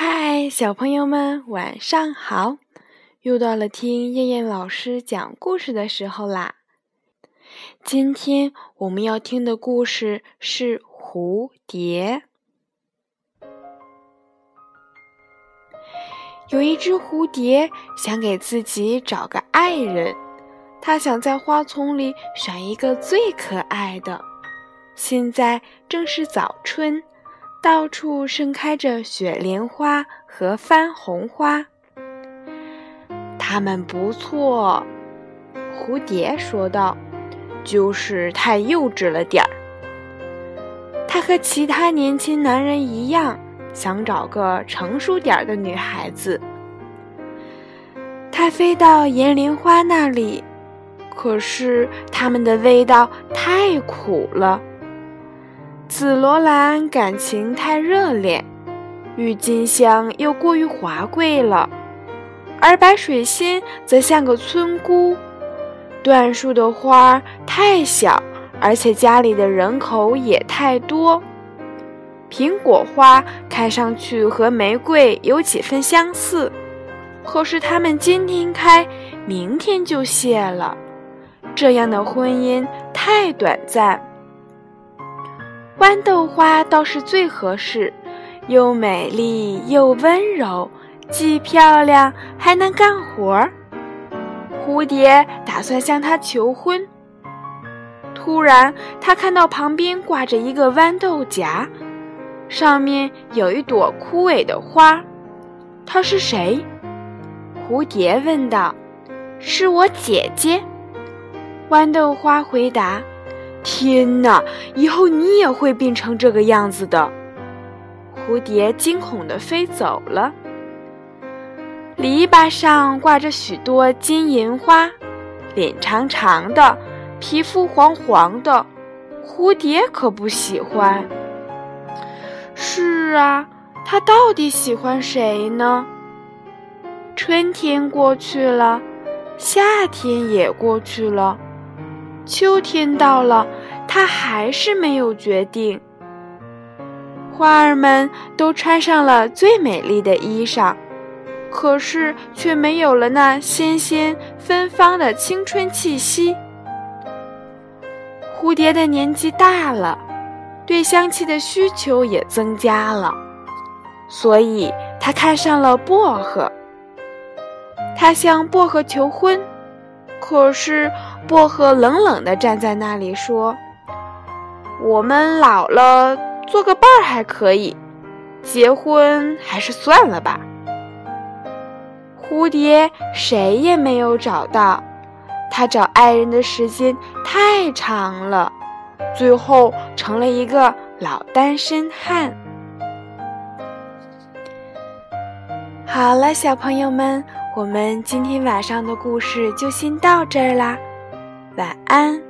嗨，小朋友们，晚上好！又到了听燕燕老师讲故事的时候啦。今天我们要听的故事是《蝴蝶》。有一只蝴蝶想给自己找个爱人，它想在花丛里选一个最可爱的。现在正是早春。到处盛开着雪莲花和番红花，它们不错。蝴蝶说道：“就是太幼稚了点儿。”它和其他年轻男人一样，想找个成熟点儿的女孩子。他飞到岩莲花那里，可是它们的味道太苦了。紫罗兰感情太热烈，郁金香又过于华贵了，而白水仙则像个村姑。椴树的花太小，而且家里的人口也太多。苹果花看上去和玫瑰有几分相似，可是它们今天开，明天就谢了。这样的婚姻太短暂。豌豆花倒是最合适，又美丽又温柔，既漂亮还能干活儿。蝴蝶打算向她求婚，突然他看到旁边挂着一个豌豆荚，上面有一朵枯萎的花。她是谁？蝴蝶问道。是我姐姐。豌豆花回答。天哪！以后你也会变成这个样子的。蝴蝶惊恐地飞走了。篱笆上挂着许多金银花，脸长长的，皮肤黄黄的，蝴蝶可不喜欢。是啊，它到底喜欢谁呢？春天过去了，夏天也过去了。秋天到了，他还是没有决定。花儿们都穿上了最美丽的衣裳，可是却没有了那新鲜芬芳的青春气息。蝴蝶的年纪大了，对香气的需求也增加了，所以它看上了薄荷。它向薄荷求婚。可是，薄荷冷冷地站在那里说：“我们老了，做个伴儿还可以，结婚还是算了吧。”蝴蝶谁也没有找到，它找爱人的时间太长了，最后成了一个老单身汉。好了，小朋友们。我们今天晚上的故事就先到这儿啦，晚安。